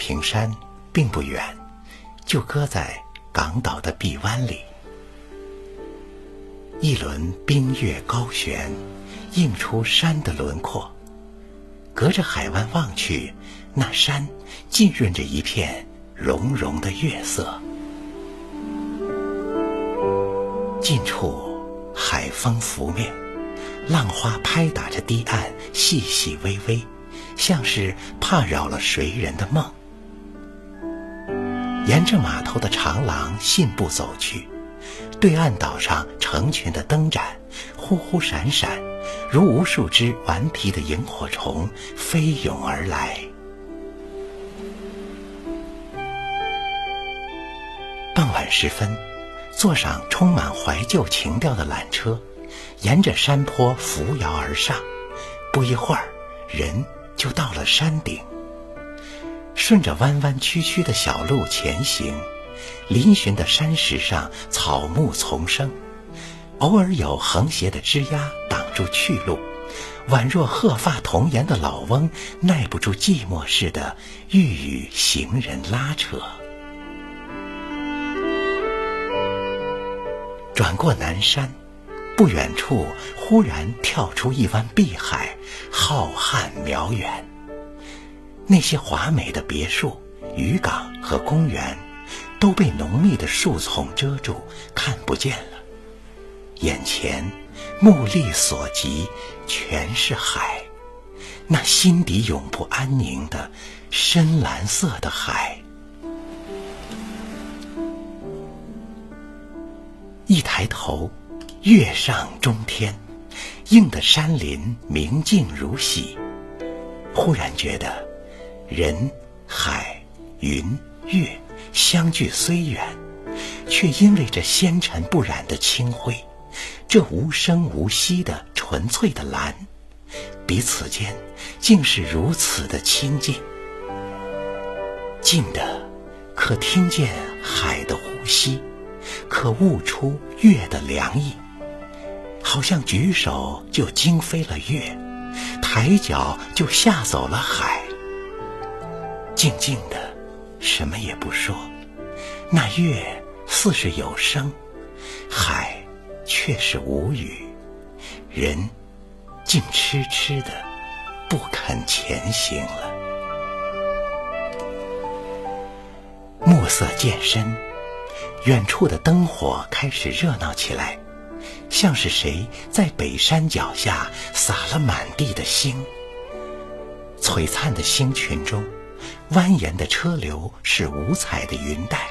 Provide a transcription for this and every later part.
平山并不远，就搁在港岛的臂弯里。一轮冰月高悬，映出山的轮廓。隔着海湾望去，那山浸润着一片融融的月色。近处海风拂面，浪花拍打着堤岸，细细微微，像是怕扰了谁人的梦。沿着码头的长廊信步走去，对岸岛上成群的灯盏，忽忽闪闪。如无数只顽皮的萤火虫飞涌而来。傍晚时分，坐上充满怀旧情调的缆车，沿着山坡扶摇而上，不一会儿，人就到了山顶。顺着弯弯曲曲的小路前行，嶙峋的山石上草木丛生。偶尔有横斜的枝桠挡住去路，宛若鹤发童颜的老翁耐不住寂寞似的，欲与行人拉扯。转过南山，不远处忽然跳出一湾碧海，浩瀚渺远。那些华美的别墅、渔港和公园，都被浓密的树丛遮住，看不见了。眼前，目力所及，全是海，那心底永不安宁的深蓝色的海。一抬头，月上中天，映得山林明净如洗。忽然觉得，人、海、云、月相距虽远，却因为这纤尘不染的清辉。这无声无息的纯粹的蓝，彼此间竟是如此的亲近，近的可听见海的呼吸，可悟出月的凉意，好像举手就惊飞了月，抬脚就吓走了海。静静的，什么也不说，那月似是有声，海。却是无语，人竟痴痴的不肯前行了。暮色渐深，远处的灯火开始热闹起来，像是谁在北山脚下撒了满地的星。璀璨的星群中，蜿蜒的车流是五彩的云带，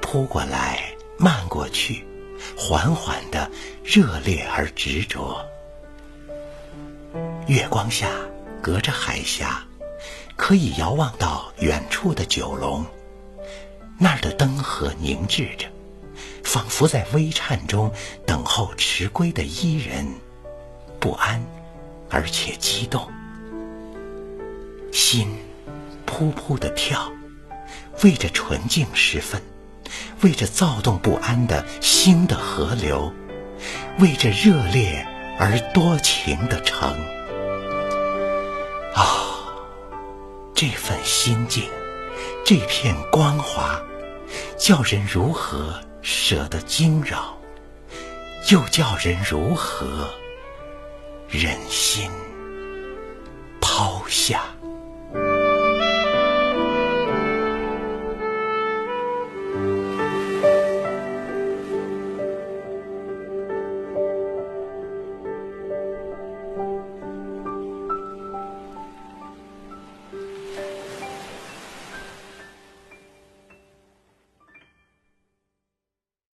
扑过来，漫过去。缓缓的，热烈而执着。月光下，隔着海峡，可以遥望到远处的九龙。那儿的灯河凝滞着，仿佛在微颤中等候迟归的伊人，不安，而且激动，心扑扑的跳，为着纯净时分。为这躁动不安的心的河流，为这热烈而多情的城，啊，这份心境，这片光华，叫人如何舍得惊扰，又叫人如何忍心抛下？